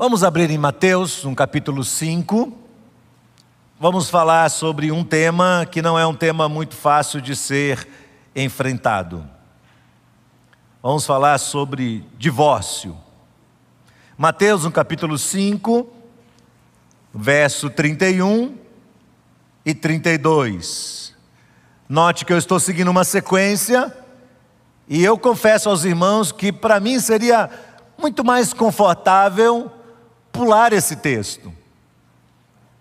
Vamos abrir em Mateus, no capítulo 5. Vamos falar sobre um tema que não é um tema muito fácil de ser enfrentado. Vamos falar sobre divórcio. Mateus, no capítulo 5, verso 31 e 32. Note que eu estou seguindo uma sequência e eu confesso aos irmãos que para mim seria muito mais confortável pular esse texto.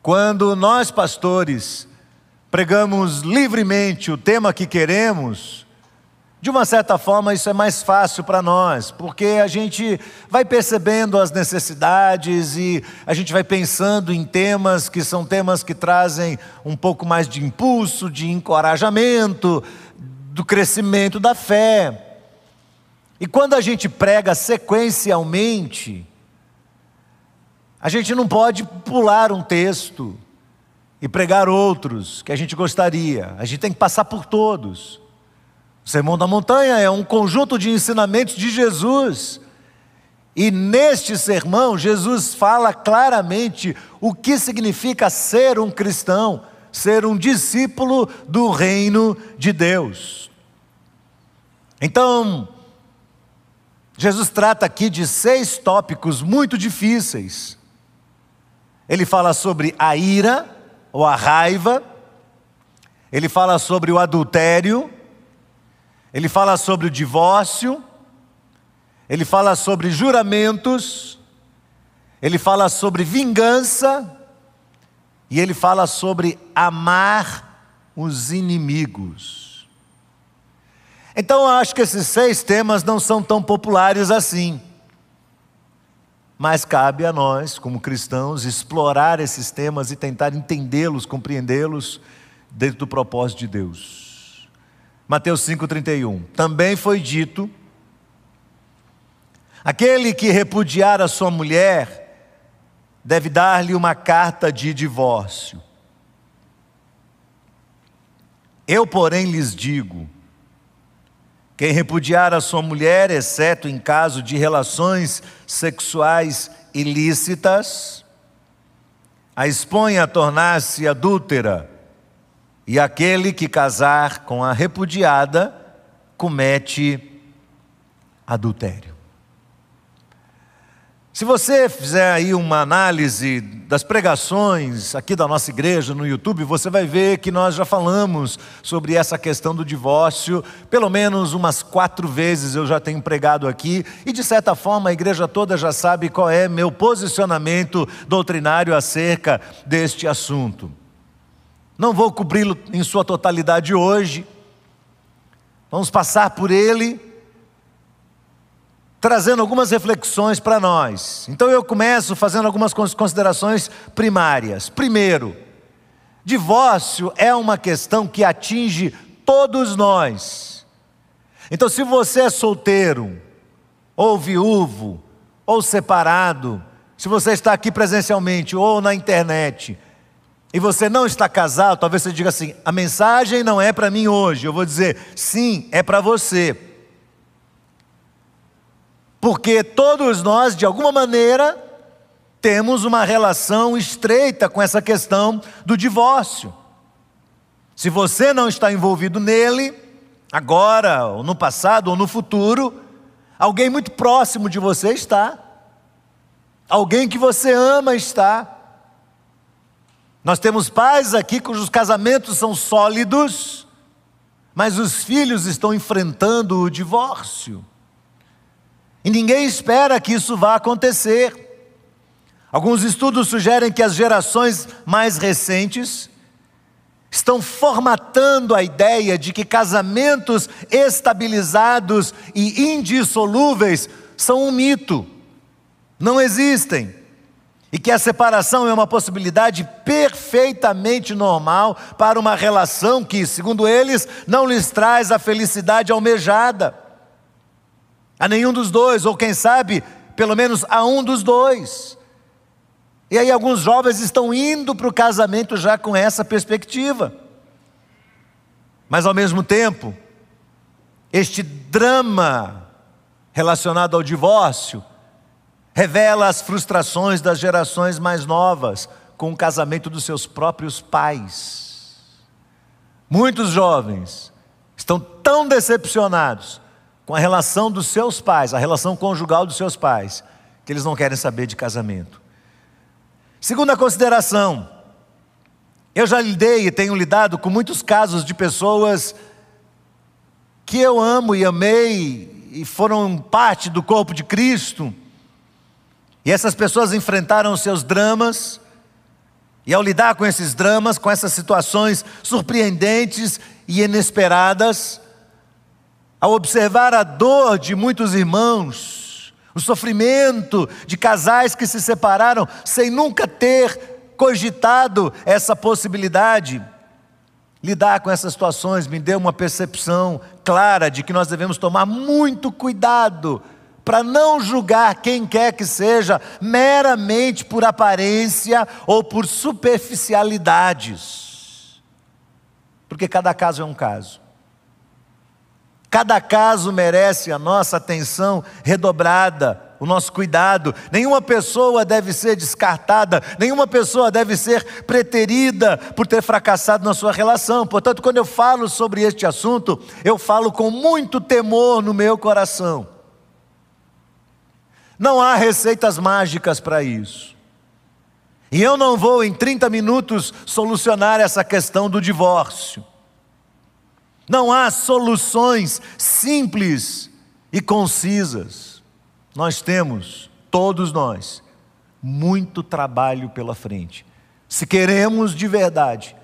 Quando nós, pastores, pregamos livremente o tema que queremos, de uma certa forma isso é mais fácil para nós, porque a gente vai percebendo as necessidades e a gente vai pensando em temas que são temas que trazem um pouco mais de impulso, de encorajamento, do crescimento da fé. E quando a gente prega sequencialmente, a gente não pode pular um texto e pregar outros que a gente gostaria. A gente tem que passar por todos. O Sermão da Montanha é um conjunto de ensinamentos de Jesus. E neste sermão, Jesus fala claramente o que significa ser um cristão, ser um discípulo do reino de Deus. Então, Jesus trata aqui de seis tópicos muito difíceis ele fala sobre a ira ou a raiva, ele fala sobre o adultério, ele fala sobre o divórcio, ele fala sobre juramentos, ele fala sobre vingança. E ele fala sobre amar os inimigos. Então eu acho que esses seis temas não são tão populares assim. Mas cabe a nós, como cristãos, explorar esses temas e tentar entendê-los, compreendê-los dentro do propósito de Deus. Mateus 5,31. Também foi dito: aquele que repudiar a sua mulher deve dar-lhe uma carta de divórcio. Eu, porém, lhes digo: quem repudiar a sua mulher, exceto em caso de relações sexuais ilícitas, a expõe a tornar-se adúltera, e aquele que casar com a repudiada comete adultério. Se você fizer aí uma análise das pregações aqui da nossa igreja no YouTube, você vai ver que nós já falamos sobre essa questão do divórcio, pelo menos umas quatro vezes eu já tenho pregado aqui, e de certa forma a igreja toda já sabe qual é meu posicionamento doutrinário acerca deste assunto. Não vou cobri-lo em sua totalidade hoje, vamos passar por ele trazendo algumas reflexões para nós. Então eu começo fazendo algumas considerações primárias. Primeiro, divórcio é uma questão que atinge todos nós. Então, se você é solteiro, ou viúvo, ou separado, se você está aqui presencialmente ou na internet, e você não está casado, talvez você diga assim: a mensagem não é para mim hoje. Eu vou dizer: sim, é para você. Porque todos nós, de alguma maneira, temos uma relação estreita com essa questão do divórcio. Se você não está envolvido nele, agora, ou no passado, ou no futuro, alguém muito próximo de você está. Alguém que você ama está. Nós temos pais aqui cujos casamentos são sólidos, mas os filhos estão enfrentando o divórcio. E ninguém espera que isso vá acontecer. Alguns estudos sugerem que as gerações mais recentes estão formatando a ideia de que casamentos estabilizados e indissolúveis são um mito, não existem, e que a separação é uma possibilidade perfeitamente normal para uma relação que, segundo eles, não lhes traz a felicidade almejada a nenhum dos dois, ou quem sabe, pelo menos a um dos dois. E aí alguns jovens estão indo para o casamento já com essa perspectiva. Mas ao mesmo tempo, este drama relacionado ao divórcio revela as frustrações das gerações mais novas com o casamento dos seus próprios pais. Muitos jovens estão tão decepcionados com a relação dos seus pais, a relação conjugal dos seus pais, que eles não querem saber de casamento. Segunda consideração, eu já lidei e tenho lidado com muitos casos de pessoas que eu amo e amei e foram parte do corpo de Cristo. E essas pessoas enfrentaram os seus dramas, e ao lidar com esses dramas, com essas situações surpreendentes e inesperadas, ao observar a dor de muitos irmãos, o sofrimento de casais que se separaram sem nunca ter cogitado essa possibilidade. Lidar com essas situações me deu uma percepção clara de que nós devemos tomar muito cuidado para não julgar quem quer que seja meramente por aparência ou por superficialidades. Porque cada caso é um caso. Cada caso merece a nossa atenção redobrada o nosso cuidado. Nenhuma pessoa deve ser descartada, nenhuma pessoa deve ser preterida por ter fracassado na sua relação. Portanto, quando eu falo sobre este assunto, eu falo com muito temor no meu coração. Não há receitas mágicas para isso. E eu não vou em 30 minutos solucionar essa questão do divórcio. Não há soluções simples e concisas. Nós temos, todos nós, muito trabalho pela frente. Se queremos de verdade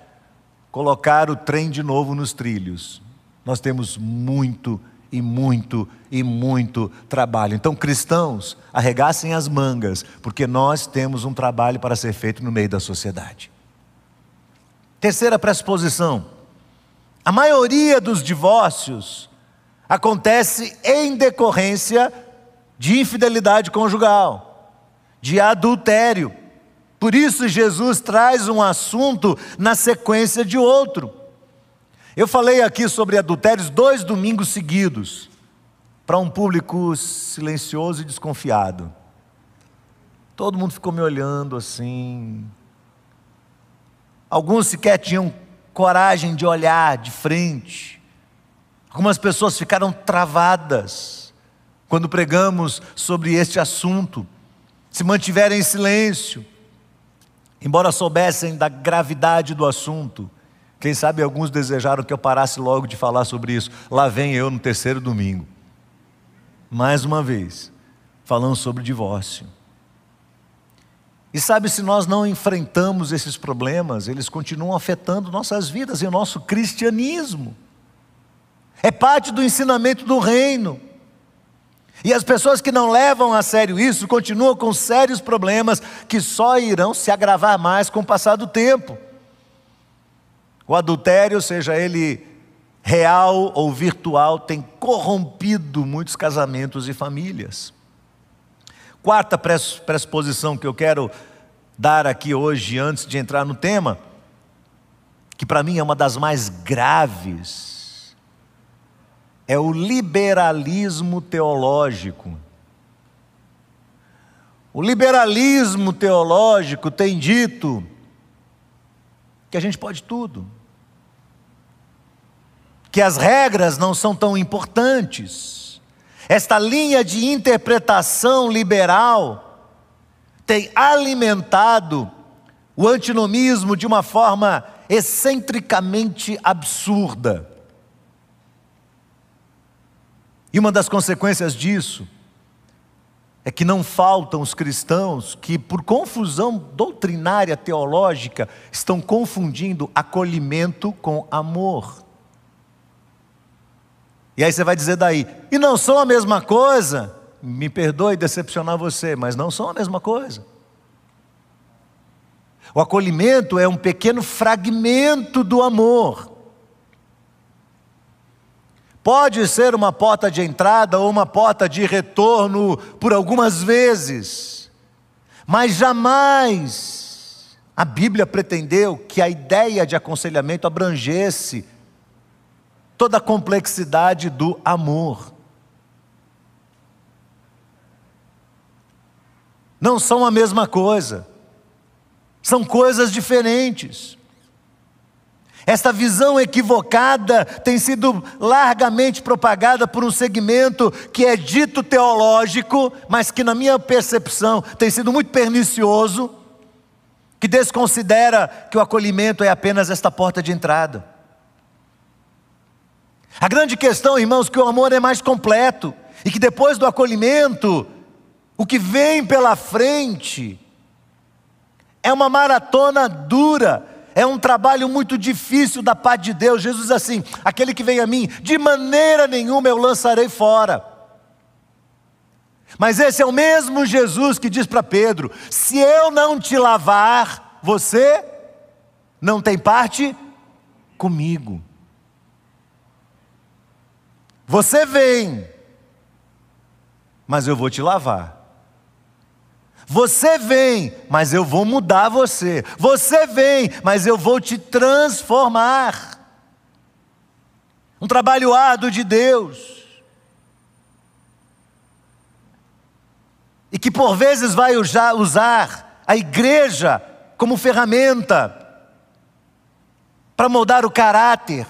colocar o trem de novo nos trilhos, nós temos muito e muito e muito trabalho. Então, cristãos, arregassem as mangas, porque nós temos um trabalho para ser feito no meio da sociedade. Terceira pressuposição: a maioria dos divórcios acontece em decorrência de infidelidade conjugal, de adultério. Por isso, Jesus traz um assunto na sequência de outro. Eu falei aqui sobre adultérios dois domingos seguidos, para um público silencioso e desconfiado. Todo mundo ficou me olhando assim. Alguns sequer tinham coragem de olhar de frente. Algumas pessoas ficaram travadas quando pregamos sobre este assunto, se mantiverem em silêncio, embora soubessem da gravidade do assunto. Quem sabe alguns desejaram que eu parasse logo de falar sobre isso. Lá vem eu no terceiro domingo. Mais uma vez, falando sobre divórcio. E sabe, se nós não enfrentamos esses problemas, eles continuam afetando nossas vidas e o nosso cristianismo. É parte do ensinamento do reino. E as pessoas que não levam a sério isso continuam com sérios problemas que só irão se agravar mais com o passar do tempo. O adultério, seja ele real ou virtual, tem corrompido muitos casamentos e famílias. Quarta pressuposição que eu quero dar aqui hoje, antes de entrar no tema, que para mim é uma das mais graves, é o liberalismo teológico. O liberalismo teológico tem dito que a gente pode tudo, que as regras não são tão importantes. Esta linha de interpretação liberal tem alimentado o antinomismo de uma forma excentricamente absurda. E uma das consequências disso é que não faltam os cristãos que, por confusão doutrinária teológica, estão confundindo acolhimento com amor. E aí você vai dizer daí, e não são a mesma coisa? Me perdoe decepcionar você, mas não são a mesma coisa. O acolhimento é um pequeno fragmento do amor. Pode ser uma porta de entrada ou uma porta de retorno por algumas vezes, mas jamais a Bíblia pretendeu que a ideia de aconselhamento abrangesse toda a complexidade do amor. não são a mesma coisa, são coisas diferentes. Esta visão equivocada tem sido largamente propagada por um segmento que é dito teológico, mas que, na minha percepção, tem sido muito pernicioso, que desconsidera que o acolhimento é apenas esta porta de entrada. A grande questão, irmãos, que o amor é mais completo e que depois do acolhimento, o que vem pela frente é uma maratona dura é um trabalho muito difícil da parte de Deus. Jesus diz assim: aquele que vem a mim, de maneira nenhuma eu lançarei fora. Mas esse é o mesmo Jesus que diz para Pedro: se eu não te lavar, você não tem parte comigo. Você vem, mas eu vou te lavar. Você vem, mas eu vou mudar você. Você vem, mas eu vou te transformar. Um trabalho árduo de Deus. E que por vezes vai usar a igreja como ferramenta para moldar o caráter,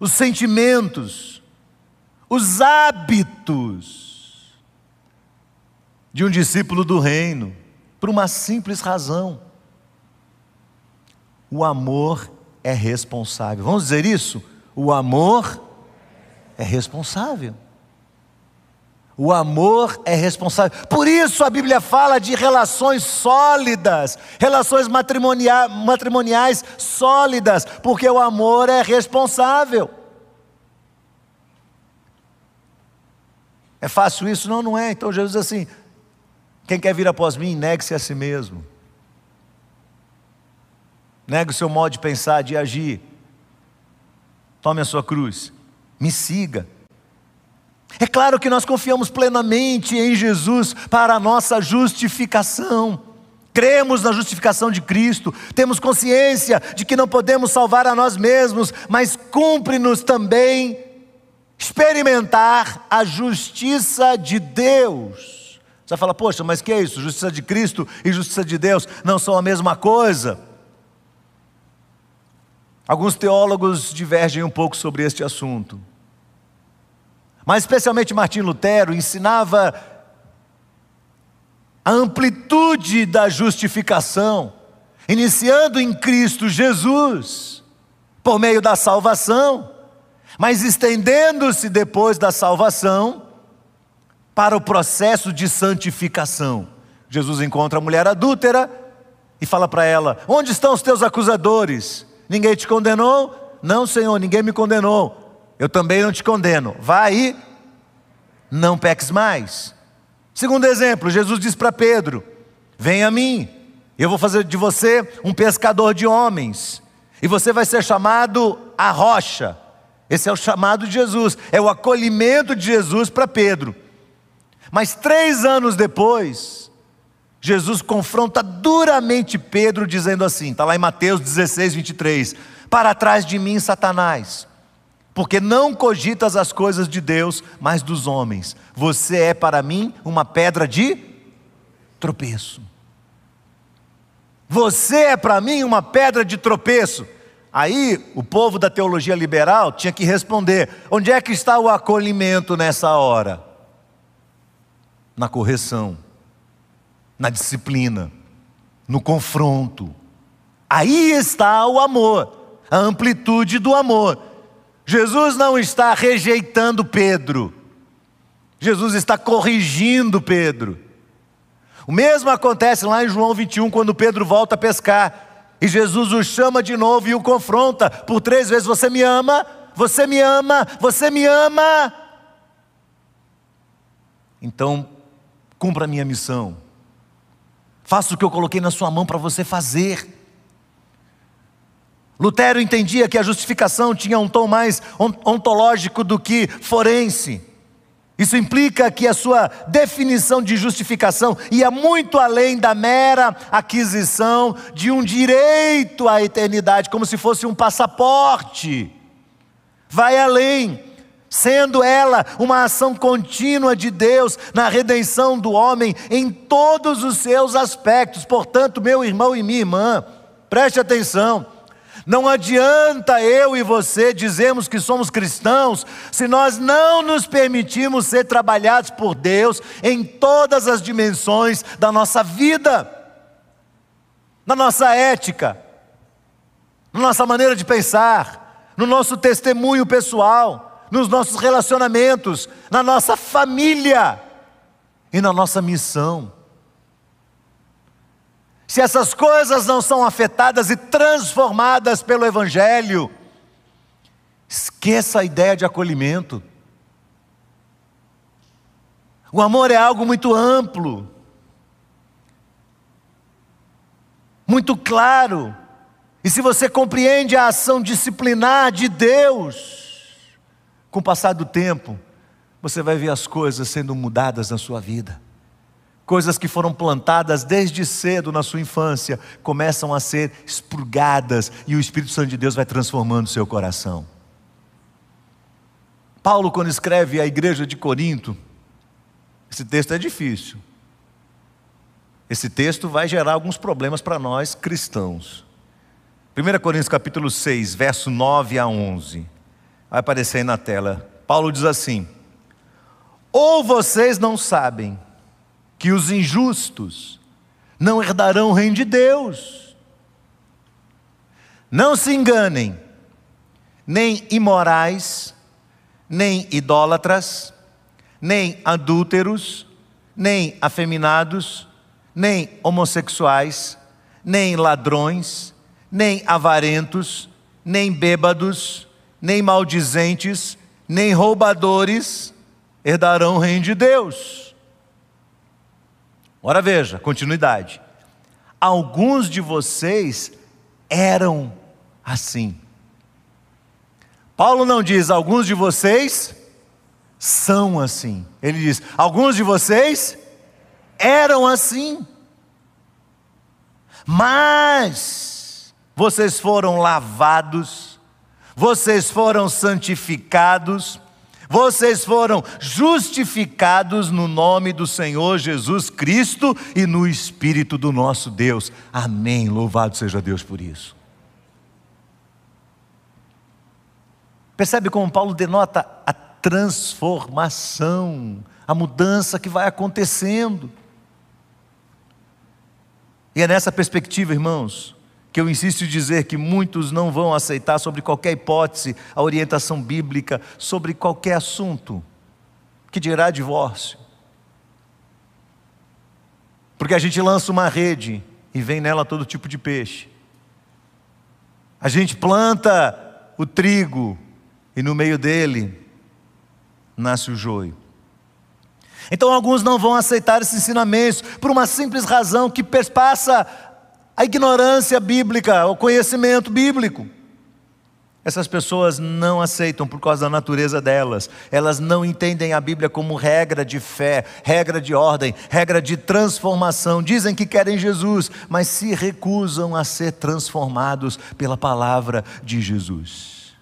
os sentimentos, os hábitos de um discípulo do reino, por uma simples razão: o amor é responsável. Vamos dizer isso? O amor é responsável. O amor é responsável. Por isso a Bíblia fala de relações sólidas, relações matrimoniais, matrimoniais sólidas, porque o amor é responsável. É fácil isso? Não, não é. Então Jesus diz assim: quem quer vir após mim, negue-se a si mesmo. Negue o seu modo de pensar, de agir. Tome a sua cruz. Me siga. É claro que nós confiamos plenamente em Jesus para a nossa justificação. Cremos na justificação de Cristo, temos consciência de que não podemos salvar a nós mesmos, mas cumpre-nos também experimentar a justiça de Deus. Você fala, poxa, mas que é isso? Justiça de Cristo e justiça de Deus não são a mesma coisa? Alguns teólogos divergem um pouco sobre este assunto. Mas especialmente Martim Lutero ensinava a amplitude da justificação, iniciando em Cristo Jesus, por meio da salvação, mas estendendo-se depois da salvação para o processo de santificação. Jesus encontra a mulher adúltera e fala para ela: Onde estão os teus acusadores? Ninguém te condenou? Não, Senhor, ninguém me condenou. Eu também não te condeno. Vai e não peques mais. Segundo exemplo, Jesus diz para Pedro: Vem a mim, eu vou fazer de você um pescador de homens, e você vai ser chamado a rocha. Esse é o chamado de Jesus, é o acolhimento de Jesus para Pedro. Mas três anos depois, Jesus confronta duramente Pedro, dizendo assim: está lá em Mateus 16, 23. Para trás de mim, Satanás, porque não cogitas as coisas de Deus, mas dos homens. Você é para mim uma pedra de tropeço. Você é para mim uma pedra de tropeço. Aí o povo da teologia liberal tinha que responder: onde é que está o acolhimento nessa hora? na correção, na disciplina, no confronto. Aí está o amor, a amplitude do amor. Jesus não está rejeitando Pedro, Jesus está corrigindo Pedro. O mesmo acontece lá em João 21, quando Pedro volta a pescar. E Jesus o chama de novo e o confronta por três vezes: Você me ama? Você me ama? Você me ama? Então cumpra a minha missão. Faça o que eu coloquei na sua mão para você fazer. Lutero entendia que a justificação tinha um tom mais ontológico do que forense. Isso implica que a sua definição de justificação ia muito além da mera aquisição de um direito à eternidade, como se fosse um passaporte. Vai além sendo ela uma ação contínua de Deus na redenção do homem em todos os seus aspectos. Portanto, meu irmão e minha irmã, preste atenção. Não adianta eu e você dizermos que somos cristãos se nós não nos permitirmos ser trabalhados por Deus em todas as dimensões da nossa vida, na nossa ética, na nossa maneira de pensar, no nosso testemunho pessoal nos nossos relacionamentos, na nossa família e na nossa missão. Se essas coisas não são afetadas e transformadas pelo Evangelho, esqueça a ideia de acolhimento. O amor é algo muito amplo, muito claro, e se você compreende a ação disciplinar de Deus, com o passar do tempo, você vai ver as coisas sendo mudadas na sua vida. Coisas que foram plantadas desde cedo na sua infância começam a ser expurgadas e o Espírito Santo de Deus vai transformando seu coração. Paulo, quando escreve à igreja de Corinto, esse texto é difícil. Esse texto vai gerar alguns problemas para nós cristãos. 1 Coríntios capítulo 6, verso 9 a 11. Vai aparecer aí na tela. Paulo diz assim: Ou vocês não sabem que os injustos não herdarão o reino de Deus. Não se enganem, nem imorais, nem idólatras, nem adúlteros, nem afeminados, nem homossexuais, nem ladrões, nem avarentos, nem bêbados, nem maldizentes, nem roubadores herdarão o reino de Deus. Ora veja, continuidade. Alguns de vocês eram assim. Paulo não diz alguns de vocês são assim. Ele diz alguns de vocês eram assim. Mas vocês foram lavados vocês foram santificados, vocês foram justificados no nome do Senhor Jesus Cristo e no Espírito do nosso Deus. Amém. Louvado seja Deus por isso. Percebe como Paulo denota a transformação, a mudança que vai acontecendo. E é nessa perspectiva, irmãos, que eu insisto em dizer que muitos não vão aceitar, sobre qualquer hipótese, a orientação bíblica sobre qualquer assunto, que dirá divórcio. Porque a gente lança uma rede e vem nela todo tipo de peixe. A gente planta o trigo e no meio dele nasce o joio. Então alguns não vão aceitar esses ensinamentos por uma simples razão que perpassa a ignorância bíblica, o conhecimento bíblico. Essas pessoas não aceitam por causa da natureza delas. Elas não entendem a Bíblia como regra de fé, regra de ordem, regra de transformação. Dizem que querem Jesus, mas se recusam a ser transformados pela palavra de Jesus.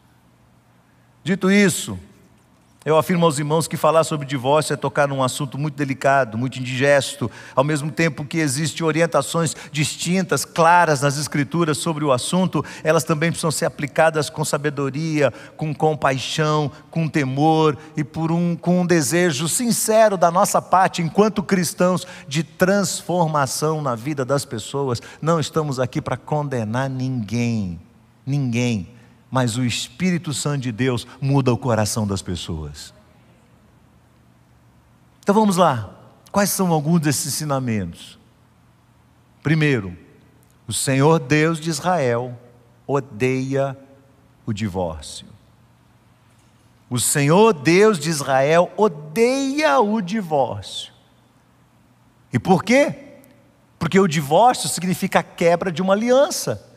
Dito isso, eu afirmo aos irmãos que falar sobre divórcio é tocar num assunto muito delicado, muito indigesto, ao mesmo tempo que existem orientações distintas, claras nas Escrituras sobre o assunto, elas também precisam ser aplicadas com sabedoria, com compaixão, com temor e por um, com um desejo sincero da nossa parte, enquanto cristãos, de transformação na vida das pessoas. Não estamos aqui para condenar ninguém, ninguém mas o Espírito Santo de Deus muda o coração das pessoas. Então vamos lá. Quais são alguns desses ensinamentos? Primeiro, o Senhor Deus de Israel odeia o divórcio. O Senhor Deus de Israel odeia o divórcio. E por quê? Porque o divórcio significa a quebra de uma aliança.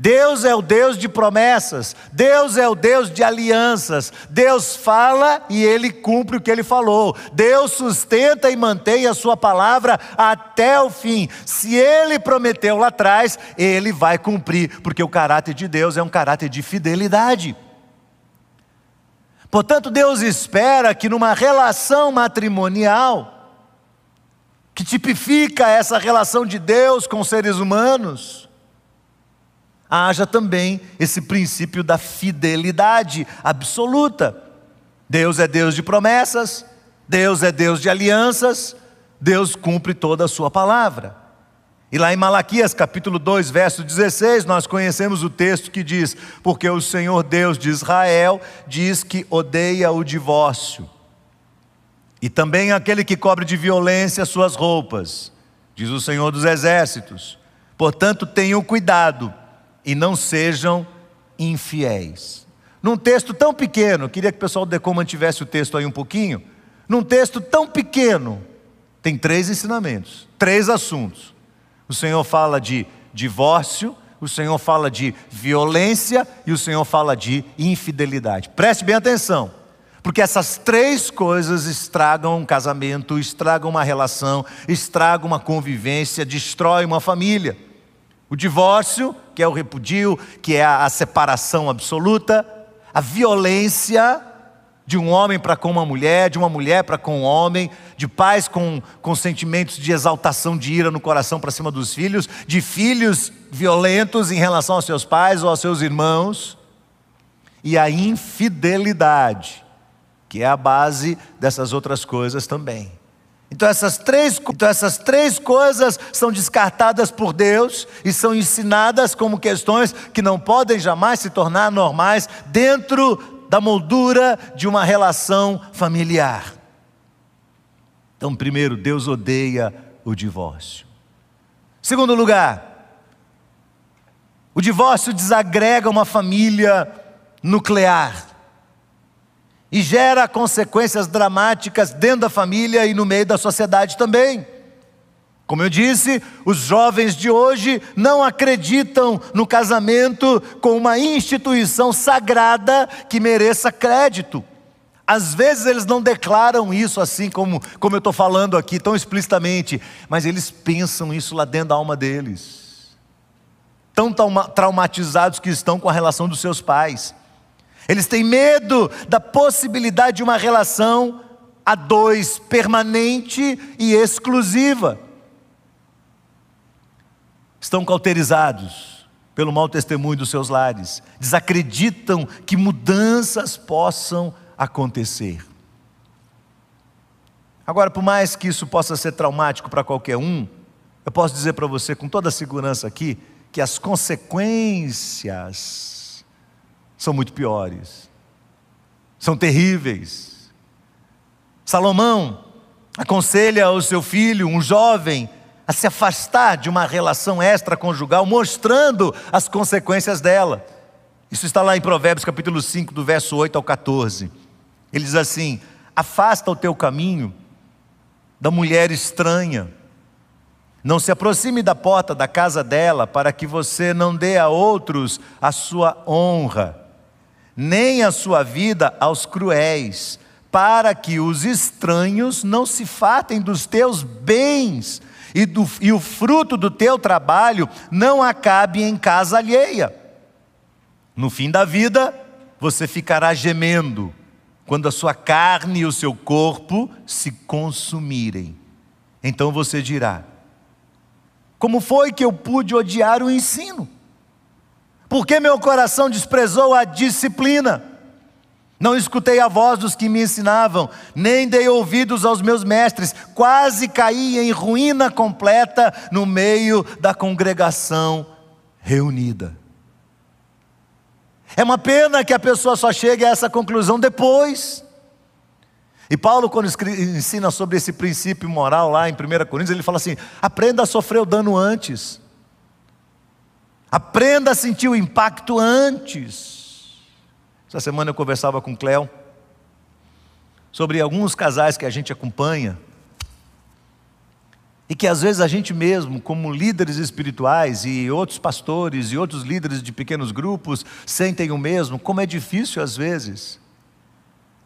Deus é o Deus de promessas, Deus é o Deus de alianças. Deus fala e ele cumpre o que ele falou. Deus sustenta e mantém a sua palavra até o fim. Se ele prometeu lá atrás, ele vai cumprir, porque o caráter de Deus é um caráter de fidelidade. Portanto, Deus espera que numa relação matrimonial, que tipifica essa relação de Deus com seres humanos, haja também esse princípio da fidelidade absoluta. Deus é Deus de promessas, Deus é Deus de alianças, Deus cumpre toda a sua palavra. E lá em Malaquias capítulo 2, verso 16, nós conhecemos o texto que diz: Porque o Senhor Deus de Israel diz que odeia o divórcio, e também aquele que cobre de violência suas roupas, diz o Senhor dos exércitos. Portanto, tenham cuidado e não sejam infiéis. Num texto tão pequeno, queria que o pessoal do Decoma tivesse o texto aí um pouquinho. Num texto tão pequeno, tem três ensinamentos, três assuntos. O Senhor fala de divórcio, o Senhor fala de violência e o Senhor fala de infidelidade. Preste bem atenção, porque essas três coisas estragam um casamento, estragam uma relação, estragam uma convivência, destroem uma família. O divórcio, que é o repudio, que é a separação absoluta, a violência de um homem para com uma mulher, de uma mulher para com um homem, de pais com, com sentimentos de exaltação, de ira no coração para cima dos filhos, de filhos violentos em relação aos seus pais ou aos seus irmãos, e a infidelidade, que é a base dessas outras coisas também. Então essas, três, então essas três coisas são descartadas por Deus e são ensinadas como questões que não podem jamais se tornar normais dentro da moldura de uma relação familiar. Então, primeiro, Deus odeia o divórcio. Segundo lugar, o divórcio desagrega uma família nuclear e gera consequências dramáticas dentro da família e no meio da sociedade também. Como eu disse, os jovens de hoje não acreditam no casamento com uma instituição sagrada que mereça crédito. Às vezes eles não declaram isso assim como, como eu estou falando aqui, tão explicitamente, mas eles pensam isso lá dentro da alma deles. Tão traumatizados que estão com a relação dos seus pais. Eles têm medo da possibilidade de uma relação a dois, permanente e exclusiva. Estão cauterizados pelo mau testemunho dos seus lares, desacreditam que mudanças possam acontecer. Agora, por mais que isso possa ser traumático para qualquer um, eu posso dizer para você com toda a segurança aqui que as consequências são muito piores, são terríveis. Salomão aconselha ao seu filho, um jovem, a se afastar de uma relação extraconjugal, mostrando as consequências dela. Isso está lá em Provérbios capítulo 5, do verso 8 ao 14. Ele diz assim: Afasta o teu caminho da mulher estranha, não se aproxime da porta da casa dela, para que você não dê a outros a sua honra nem a sua vida aos cruéis, para que os estranhos não se fatem dos teus bens e, do, e o fruto do teu trabalho não acabe em casa alheia. No fim da vida, você ficará gemendo, quando a sua carne e o seu corpo se consumirem. Então você dirá: Como foi que eu pude odiar o ensino? Porque meu coração desprezou a disciplina. Não escutei a voz dos que me ensinavam, nem dei ouvidos aos meus mestres, quase caí em ruína completa no meio da congregação reunida. É uma pena que a pessoa só chegue a essa conclusão depois. E Paulo, quando ensina sobre esse princípio moral lá em 1 Coríntios, ele fala assim: aprenda a sofrer o dano antes. Aprenda a sentir o impacto antes. Essa semana eu conversava com o Cléo sobre alguns casais que a gente acompanha e que às vezes a gente mesmo, como líderes espirituais e outros pastores e outros líderes de pequenos grupos, sentem o mesmo, como é difícil às vezes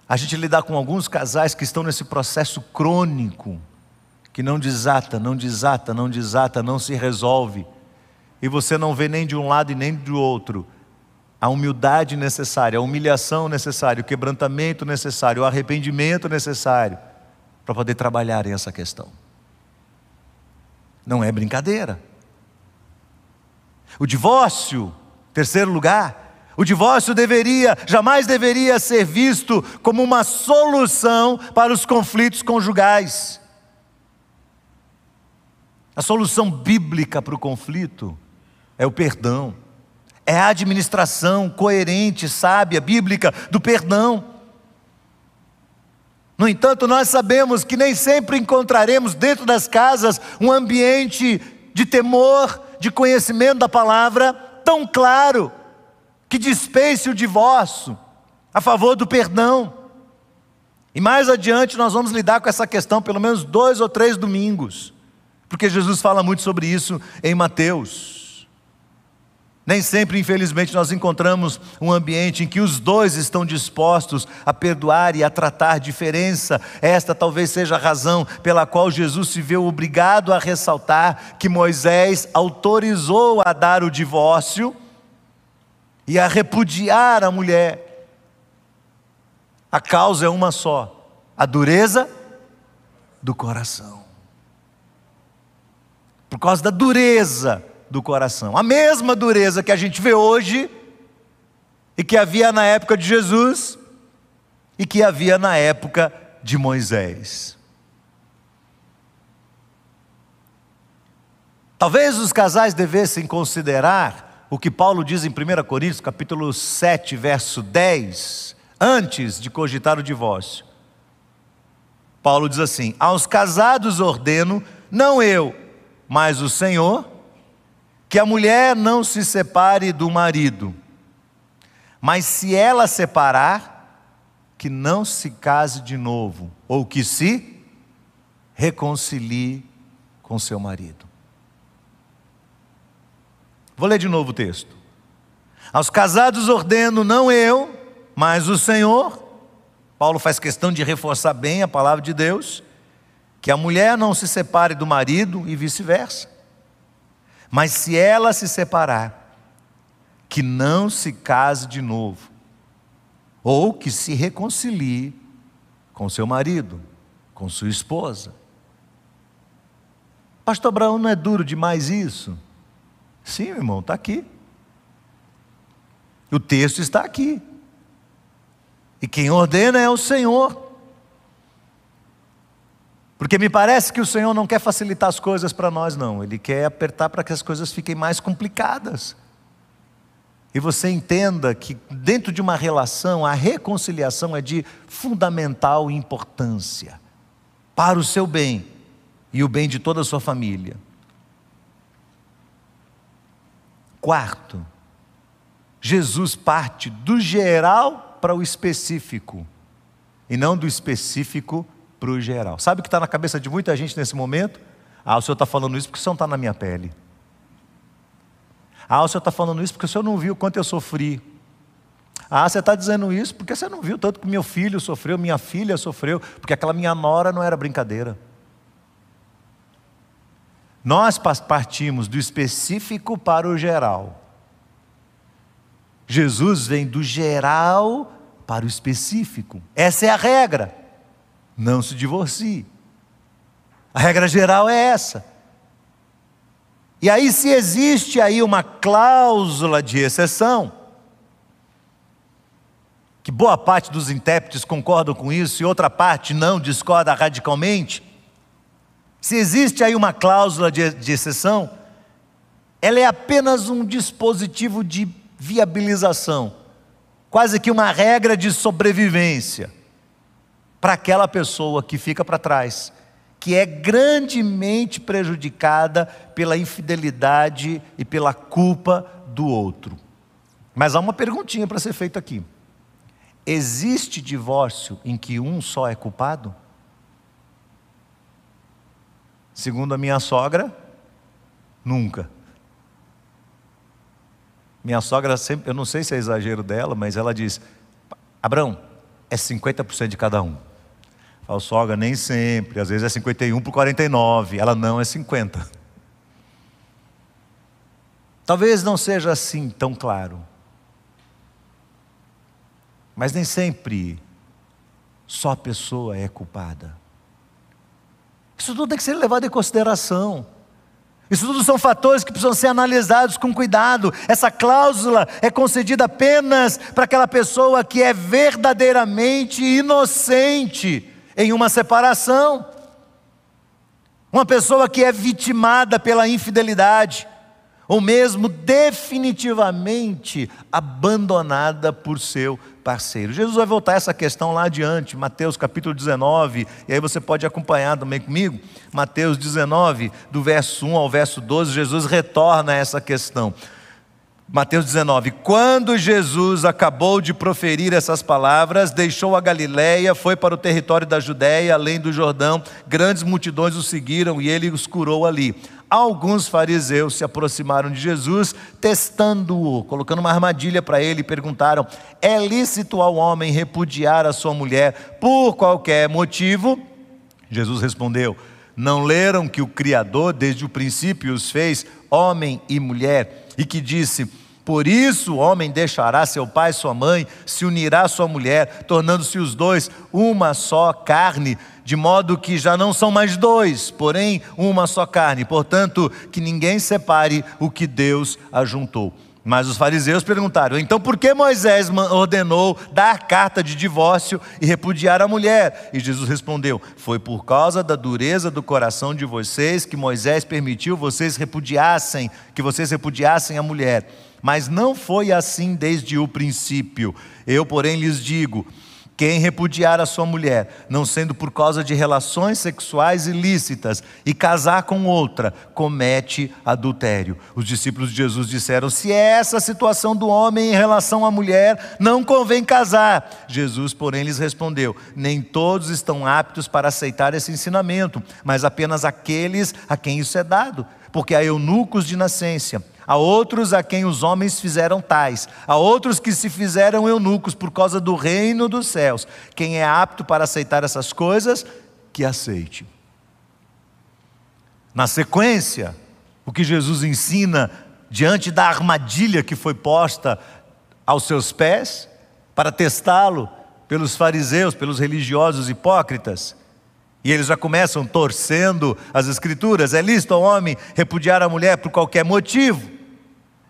a gente lidar com alguns casais que estão nesse processo crônico, que não desata, não desata, não desata, não se resolve e você não vê nem de um lado e nem do outro a humildade necessária, a humilhação necessária, o quebrantamento necessário, o arrependimento necessário para poder trabalhar essa questão. Não é brincadeira. O divórcio, terceiro lugar, o divórcio deveria, jamais deveria ser visto como uma solução para os conflitos conjugais. A solução bíblica para o conflito é o perdão, é a administração coerente, sábia, bíblica do perdão. No entanto, nós sabemos que nem sempre encontraremos dentro das casas um ambiente de temor, de conhecimento da palavra tão claro que dispense o divórcio a favor do perdão. E mais adiante nós vamos lidar com essa questão pelo menos dois ou três domingos, porque Jesus fala muito sobre isso em Mateus. Nem sempre, infelizmente, nós encontramos um ambiente em que os dois estão dispostos a perdoar e a tratar diferença. Esta talvez seja a razão pela qual Jesus se vê obrigado a ressaltar que Moisés autorizou a dar o divórcio e a repudiar a mulher. A causa é uma só: a dureza do coração. Por causa da dureza do coração. A mesma dureza que a gente vê hoje e que havia na época de Jesus e que havia na época de Moisés. Talvez os casais devessem considerar o que Paulo diz em 1 Coríntios, capítulo 7, verso 10, antes de cogitar o divórcio. Paulo diz assim: Aos casados ordeno, não eu, mas o Senhor, que a mulher não se separe do marido, mas se ela separar, que não se case de novo, ou que se reconcilie com seu marido. Vou ler de novo o texto. Aos casados ordeno, não eu, mas o Senhor. Paulo faz questão de reforçar bem a palavra de Deus, que a mulher não se separe do marido e vice-versa. Mas se ela se separar, que não se case de novo, ou que se reconcilie com seu marido, com sua esposa. Pastor Abraão, não é duro demais isso? Sim, irmão, está aqui. O texto está aqui. E quem ordena é o Senhor. Porque me parece que o Senhor não quer facilitar as coisas para nós, não. Ele quer apertar para que as coisas fiquem mais complicadas. E você entenda que dentro de uma relação, a reconciliação é de fundamental importância para o seu bem e o bem de toda a sua família. Quarto, Jesus parte do geral para o específico, e não do específico para o geral. Sabe o que está na cabeça de muita gente nesse momento? Ah, o senhor está falando isso porque o senhor não está na minha pele. Ah, o senhor está falando isso porque o senhor não viu quanto eu sofri. Ah, você está dizendo isso porque você não viu tanto que meu filho sofreu, minha filha sofreu, porque aquela minha nora não era brincadeira. Nós partimos do específico para o geral. Jesus vem do geral para o específico. Essa é a regra não se divorcie. A regra geral é essa. E aí, se existe aí uma cláusula de exceção, que boa parte dos intérpretes concordam com isso e outra parte não discorda radicalmente, se existe aí uma cláusula de, de exceção, ela é apenas um dispositivo de viabilização, quase que uma regra de sobrevivência para aquela pessoa que fica para trás, que é grandemente prejudicada pela infidelidade e pela culpa do outro. Mas há uma perguntinha para ser feita aqui: existe divórcio em que um só é culpado? Segundo a minha sogra, nunca. Minha sogra sempre, eu não sei se é exagero dela, mas ela diz: Abrão, é 50% de cada um. Fala, sogra, nem sempre. Às vezes é 51 por 49. Ela não é 50. Talvez não seja assim tão claro. Mas nem sempre só a pessoa é culpada. Isso tudo tem que ser levado em consideração. Isso tudo são fatores que precisam ser analisados com cuidado. Essa cláusula é concedida apenas para aquela pessoa que é verdadeiramente inocente em uma separação. Uma pessoa que é vitimada pela infidelidade, ou mesmo definitivamente abandonada por seu parceiro. Jesus vai voltar a essa questão lá adiante, Mateus capítulo 19, e aí você pode acompanhar também comigo. Mateus 19, do verso 1 ao verso 12, Jesus retorna a essa questão. Mateus 19: Quando Jesus acabou de proferir essas palavras, deixou a Galiléia, foi para o território da Judéia, além do Jordão, grandes multidões o seguiram e ele os curou ali. Alguns fariseus se aproximaram de Jesus, testando-o, colocando uma armadilha para ele, e perguntaram: É lícito ao homem repudiar a sua mulher por qualquer motivo? Jesus respondeu: Não leram que o Criador, desde o princípio, os fez homem e mulher? e que disse: Por isso o homem deixará seu pai e sua mãe, se unirá à sua mulher, tornando-se os dois uma só carne, de modo que já não são mais dois, porém uma só carne. Portanto, que ninguém separe o que Deus ajuntou. Mas os fariseus perguntaram: então por que Moisés ordenou dar carta de divórcio e repudiar a mulher? E Jesus respondeu: Foi por causa da dureza do coração de vocês que Moisés permitiu vocês repudiassem, que vocês repudiassem a mulher. Mas não foi assim desde o princípio. Eu, porém, lhes digo: quem repudiar a sua mulher, não sendo por causa de relações sexuais ilícitas, e casar com outra, comete adultério. Os discípulos de Jesus disseram: Se é essa a situação do homem em relação à mulher, não convém casar. Jesus, porém, lhes respondeu: Nem todos estão aptos para aceitar esse ensinamento, mas apenas aqueles a quem isso é dado, porque há eunucos de nascença a outros a quem os homens fizeram tais, a outros que se fizeram eunucos por causa do reino dos céus. Quem é apto para aceitar essas coisas, que aceite. Na sequência, o que Jesus ensina diante da armadilha que foi posta aos seus pés, para testá-lo pelos fariseus, pelos religiosos hipócritas, e eles já começam torcendo as escrituras. É lícito ao homem repudiar a mulher por qualquer motivo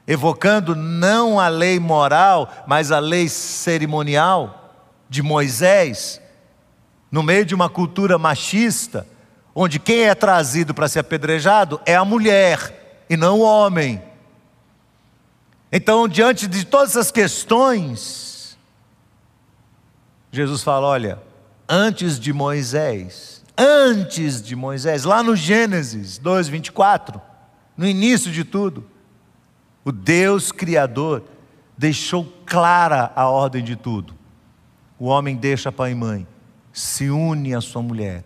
evocando não a lei moral, mas a lei cerimonial de Moisés, no meio de uma cultura machista, onde quem é trazido para ser apedrejado é a mulher e não o homem. Então, diante de todas essas questões, Jesus fala: olha, antes de Moisés, antes de Moisés, lá no Gênesis 2, 24, no início de tudo, o Deus Criador deixou clara a ordem de tudo. O homem deixa pai e mãe, se une à sua mulher,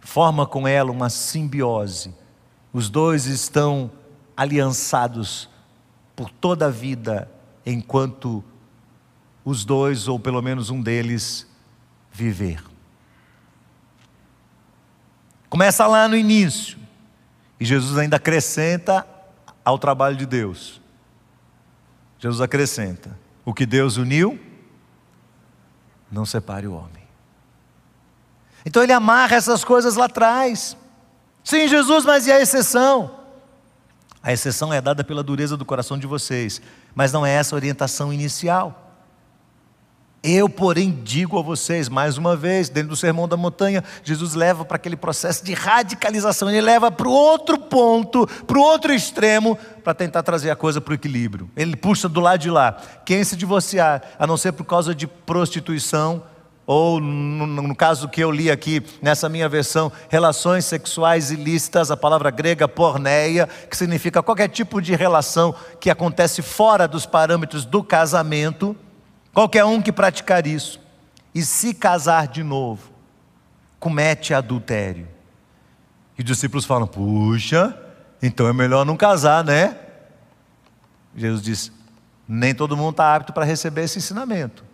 forma com ela uma simbiose. Os dois estão aliançados por toda a vida, enquanto os dois, ou pelo menos um deles, viver. Começa lá no início, e Jesus ainda acrescenta ao trabalho de Deus. Jesus acrescenta: o que Deus uniu, não separe o homem. Então ele amarra essas coisas lá atrás. Sim, Jesus, mas e a exceção? A exceção é dada pela dureza do coração de vocês, mas não é essa a orientação inicial. Eu, porém, digo a vocês, mais uma vez, dentro do Sermão da Montanha, Jesus leva para aquele processo de radicalização, ele leva para o outro ponto, para o outro extremo, para tentar trazer a coisa para o equilíbrio. Ele puxa do lado de lá. Quem se divorciar, a não ser por causa de prostituição, ou no, no, caso que eu li aqui, nessa minha versão, relações sexuais ilícitas, a palavra grega porneia, que significa qualquer tipo de relação que acontece fora dos parâmetros do casamento Qualquer um que praticar isso e se casar de novo, comete adultério. E os discípulos falam: puxa, então é melhor não casar, né? Jesus diz: nem todo mundo está apto para receber esse ensinamento.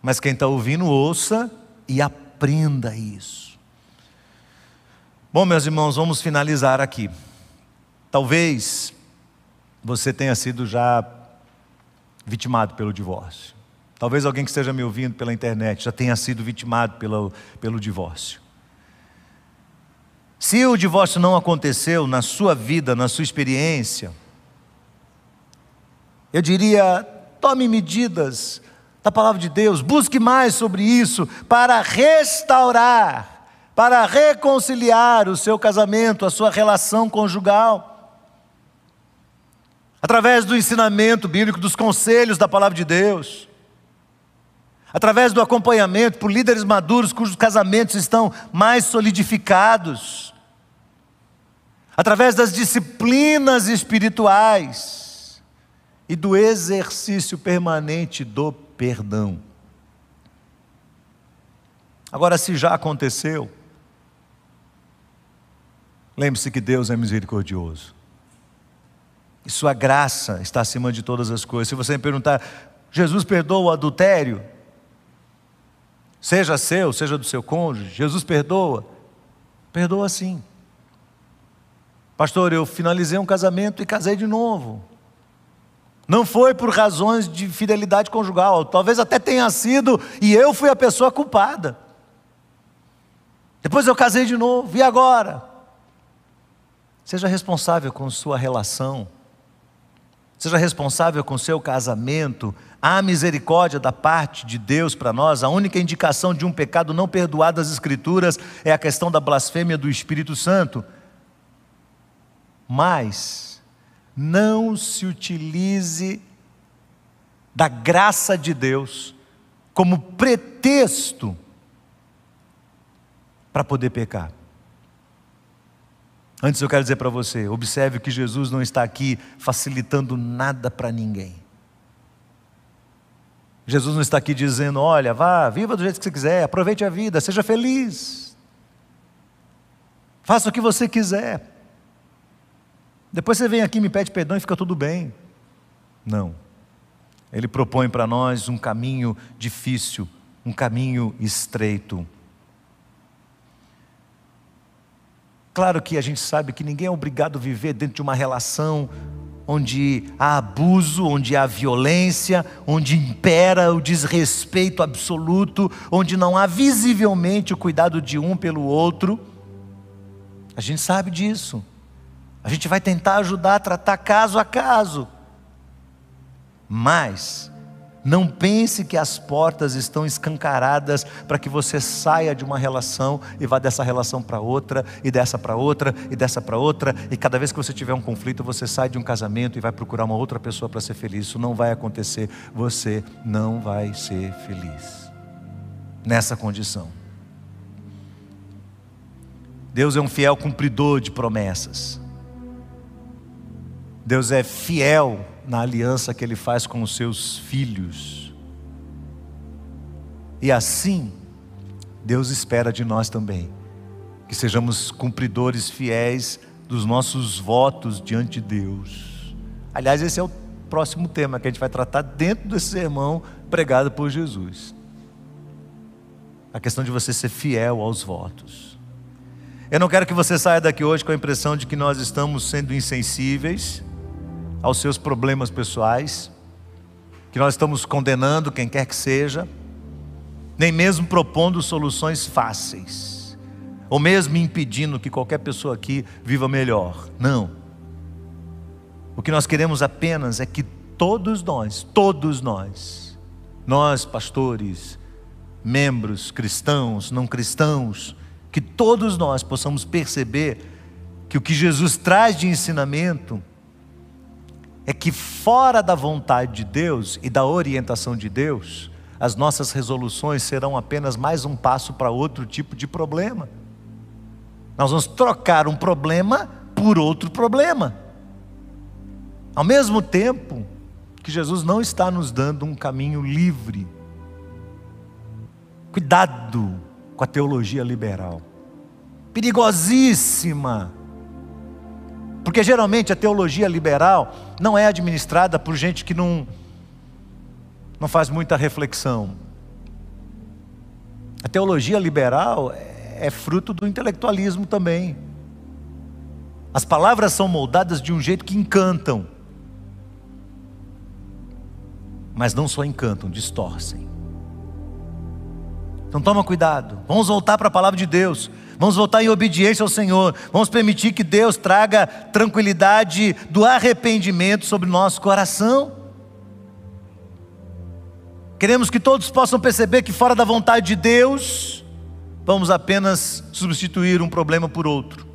Mas quem está ouvindo, ouça e aprenda isso. Bom, meus irmãos, vamos finalizar aqui. Talvez você tenha sido já vitimado pelo divórcio. Talvez alguém que esteja me ouvindo pela internet já tenha sido vitimado pelo, pelo divórcio. Se o divórcio não aconteceu na sua vida, na sua experiência, eu diria: tome medidas da palavra de Deus, busque mais sobre isso para restaurar, para reconciliar o seu casamento, a sua relação conjugal. Através do ensinamento bíblico, dos conselhos da palavra de Deus através do acompanhamento por líderes maduros cujos casamentos estão mais solidificados, através das disciplinas espirituais e do exercício permanente do perdão. Agora, se já aconteceu, lembre-se que Deus é misericordioso. E sua graça está acima de todas as coisas. Se você me perguntar, Jesus perdoa o adultério? seja seu, seja do seu cônjuge, Jesus perdoa? Perdoa sim. Pastor, eu finalizei um casamento e casei de novo. Não foi por razões de fidelidade conjugal, talvez até tenha sido e eu fui a pessoa culpada. Depois eu casei de novo, e agora? Seja responsável com sua relação, seja responsável com seu casamento, Há misericórdia da parte de Deus para nós. A única indicação de um pecado não perdoado das Escrituras é a questão da blasfêmia do Espírito Santo. Mas não se utilize da graça de Deus como pretexto para poder pecar. Antes eu quero dizer para você: observe que Jesus não está aqui facilitando nada para ninguém. Jesus não está aqui dizendo: olha, vá, viva do jeito que você quiser, aproveite a vida, seja feliz. Faça o que você quiser. Depois você vem aqui, me pede perdão e fica tudo bem. Não. Ele propõe para nós um caminho difícil, um caminho estreito. Claro que a gente sabe que ninguém é obrigado a viver dentro de uma relação onde há abuso, onde há violência, onde impera o desrespeito absoluto, onde não há visivelmente o cuidado de um pelo outro. A gente sabe disso. A gente vai tentar ajudar a tratar caso a caso. Mas não pense que as portas estão escancaradas para que você saia de uma relação e vá dessa relação para outra, e dessa para outra, e dessa para outra, e cada vez que você tiver um conflito, você sai de um casamento e vai procurar uma outra pessoa para ser feliz. Isso não vai acontecer. Você não vai ser feliz nessa condição. Deus é um fiel cumpridor de promessas. Deus é fiel na aliança que ele faz com os seus filhos. E assim, Deus espera de nós também, que sejamos cumpridores fiéis dos nossos votos diante de Deus. Aliás, esse é o próximo tema que a gente vai tratar dentro desse sermão pregado por Jesus. A questão de você ser fiel aos votos. Eu não quero que você saia daqui hoje com a impressão de que nós estamos sendo insensíveis aos seus problemas pessoais, que nós estamos condenando quem quer que seja, nem mesmo propondo soluções fáceis, ou mesmo impedindo que qualquer pessoa aqui viva melhor. Não. O que nós queremos apenas é que todos nós, todos nós, nós pastores, membros cristãos, não cristãos, que todos nós possamos perceber que o que Jesus traz de ensinamento é que fora da vontade de Deus e da orientação de Deus, as nossas resoluções serão apenas mais um passo para outro tipo de problema. Nós vamos trocar um problema por outro problema. Ao mesmo tempo que Jesus não está nos dando um caminho livre. Cuidado com a teologia liberal. Perigosíssima porque geralmente a teologia liberal não é administrada por gente que não, não faz muita reflexão. A teologia liberal é fruto do intelectualismo também. As palavras são moldadas de um jeito que encantam. mas não só encantam, distorcem. Então toma cuidado. Vamos voltar para a palavra de Deus. Vamos voltar em obediência ao Senhor. Vamos permitir que Deus traga tranquilidade do arrependimento sobre nosso coração. Queremos que todos possam perceber que fora da vontade de Deus, vamos apenas substituir um problema por outro.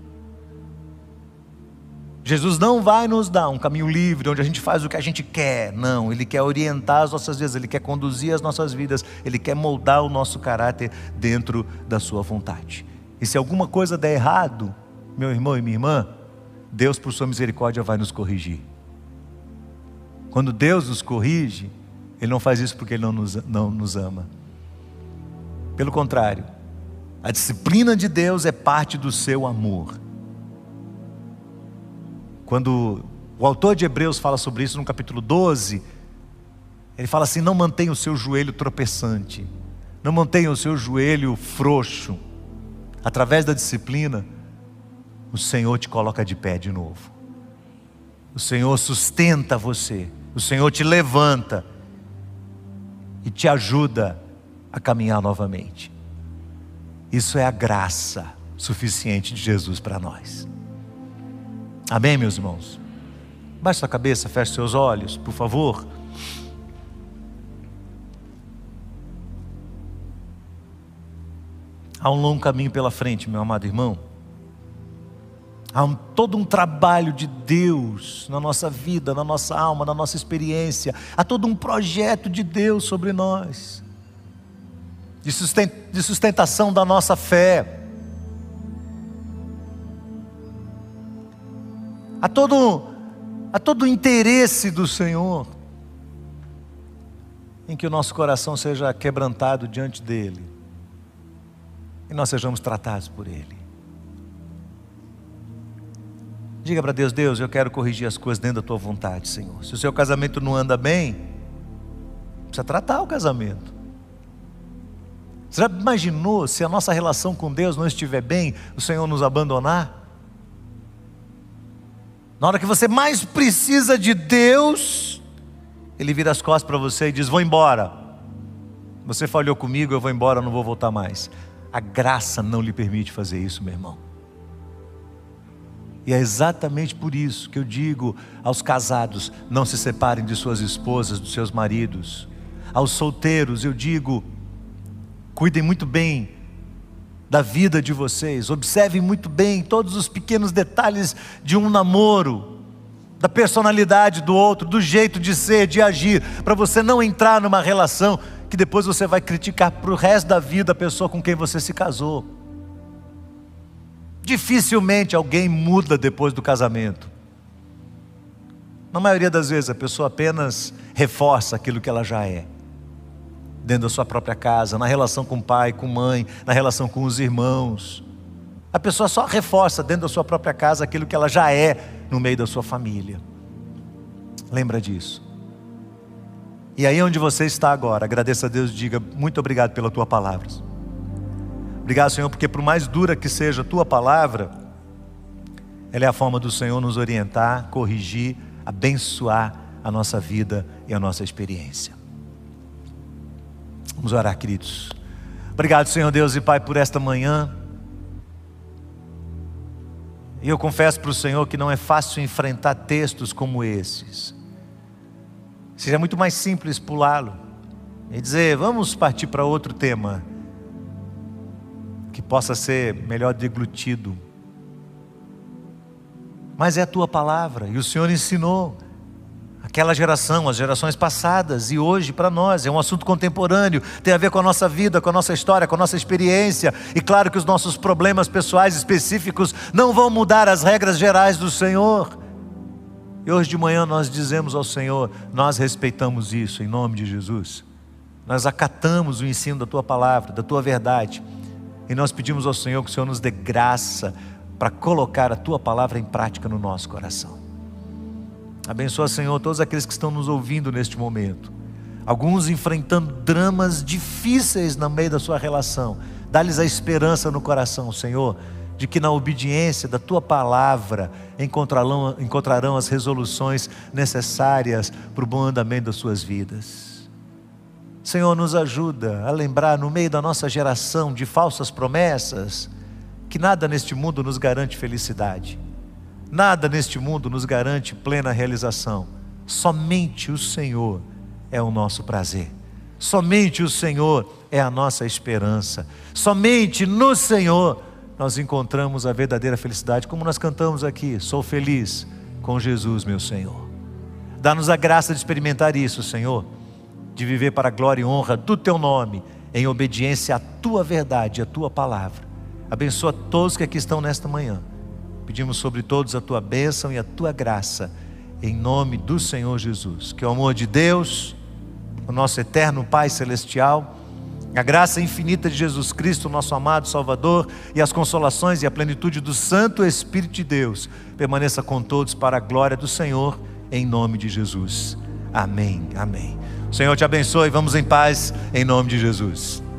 Jesus não vai nos dar um caminho livre onde a gente faz o que a gente quer. Não, Ele quer orientar as nossas vidas, Ele quer conduzir as nossas vidas, Ele quer moldar o nosso caráter dentro da Sua vontade. E se alguma coisa der errado, meu irmão e minha irmã, Deus, por Sua misericórdia, vai nos corrigir. Quando Deus nos corrige, Ele não faz isso porque Ele não nos, não nos ama. Pelo contrário, a disciplina de Deus é parte do seu amor. Quando o autor de Hebreus fala sobre isso no capítulo 12, ele fala assim: não mantenha o seu joelho tropeçante, não mantenha o seu joelho frouxo. Através da disciplina, o Senhor te coloca de pé de novo. O Senhor sustenta você, o Senhor te levanta e te ajuda a caminhar novamente. Isso é a graça suficiente de Jesus para nós. Amém, meus irmãos? Baixe sua cabeça, feche seus olhos, por favor. Há um longo caminho pela frente, meu amado irmão. Há um, todo um trabalho de Deus na nossa vida, na nossa alma, na nossa experiência. Há todo um projeto de Deus sobre nós, de sustentação da nossa fé. a todo, a todo o interesse do Senhor em que o nosso coração seja quebrantado diante dEle e nós sejamos tratados por Ele. Diga para Deus: Deus, eu quero corrigir as coisas dentro da tua vontade, Senhor. Se o seu casamento não anda bem, precisa tratar o casamento. Você já imaginou se a nossa relação com Deus não estiver bem, o Senhor nos abandonar? Na hora que você mais precisa de Deus, Ele vira as costas para você e diz: Vou embora. Você falhou comigo, eu vou embora, não vou voltar mais. A graça não lhe permite fazer isso, meu irmão. E é exatamente por isso que eu digo aos casados: não se separem de suas esposas, dos seus maridos. Aos solteiros, eu digo: cuidem muito bem da vida de vocês. Observem muito bem todos os pequenos detalhes de um namoro, da personalidade do outro, do jeito de ser, de agir, para você não entrar numa relação que depois você vai criticar para o resto da vida a pessoa com quem você se casou. Dificilmente alguém muda depois do casamento. Na maioria das vezes a pessoa apenas reforça aquilo que ela já é dentro da sua própria casa, na relação com o pai, com mãe, na relação com os irmãos. A pessoa só reforça dentro da sua própria casa aquilo que ela já é no meio da sua família. Lembra disso. E aí onde você está agora, agradeça a Deus, diga muito obrigado pela tua palavra. Obrigado, Senhor, porque por mais dura que seja a tua palavra, ela é a forma do Senhor nos orientar, corrigir, abençoar a nossa vida e a nossa experiência. Vamos orar, queridos. Obrigado, Senhor Deus e Pai, por esta manhã. E eu confesso para o Senhor que não é fácil enfrentar textos como esses. Seria muito mais simples pulá-lo e dizer, vamos partir para outro tema que possa ser melhor deglutido. Mas é a tua palavra e o Senhor ensinou aquela geração, as gerações passadas e hoje para nós. É um assunto contemporâneo, tem a ver com a nossa vida, com a nossa história, com a nossa experiência. E claro que os nossos problemas pessoais específicos não vão mudar as regras gerais do Senhor. E hoje de manhã nós dizemos ao Senhor: nós respeitamos isso em nome de Jesus. Nós acatamos o ensino da tua palavra, da tua verdade. E nós pedimos ao Senhor que o Senhor nos dê graça para colocar a tua palavra em prática no nosso coração. Abençoa, Senhor, todos aqueles que estão nos ouvindo neste momento. Alguns enfrentando dramas difíceis no meio da sua relação. Dá-lhes a esperança no coração, Senhor, de que na obediência da tua palavra encontrarão, encontrarão as resoluções necessárias para o bom andamento das suas vidas. Senhor, nos ajuda a lembrar no meio da nossa geração de falsas promessas que nada neste mundo nos garante felicidade, nada neste mundo nos garante plena realização. Somente o Senhor é o nosso prazer, somente o Senhor é a nossa esperança, somente no Senhor nós encontramos a verdadeira felicidade, como nós cantamos aqui: sou feliz com Jesus, meu Senhor. Dá-nos a graça de experimentar isso, Senhor, de viver para a glória e honra do Teu nome, em obediência à Tua verdade, à Tua palavra. Abençoa todos que aqui estão nesta manhã. Pedimos sobre todos a Tua bênção e a Tua graça, em nome do Senhor Jesus. Que o amor de Deus, o nosso eterno Pai Celestial, a graça infinita de Jesus Cristo, nosso amado Salvador, e as consolações e a plenitude do Santo Espírito de Deus permaneça com todos para a glória do Senhor, em nome de Jesus. Amém. Amém. O Senhor te abençoe. Vamos em paz, em nome de Jesus.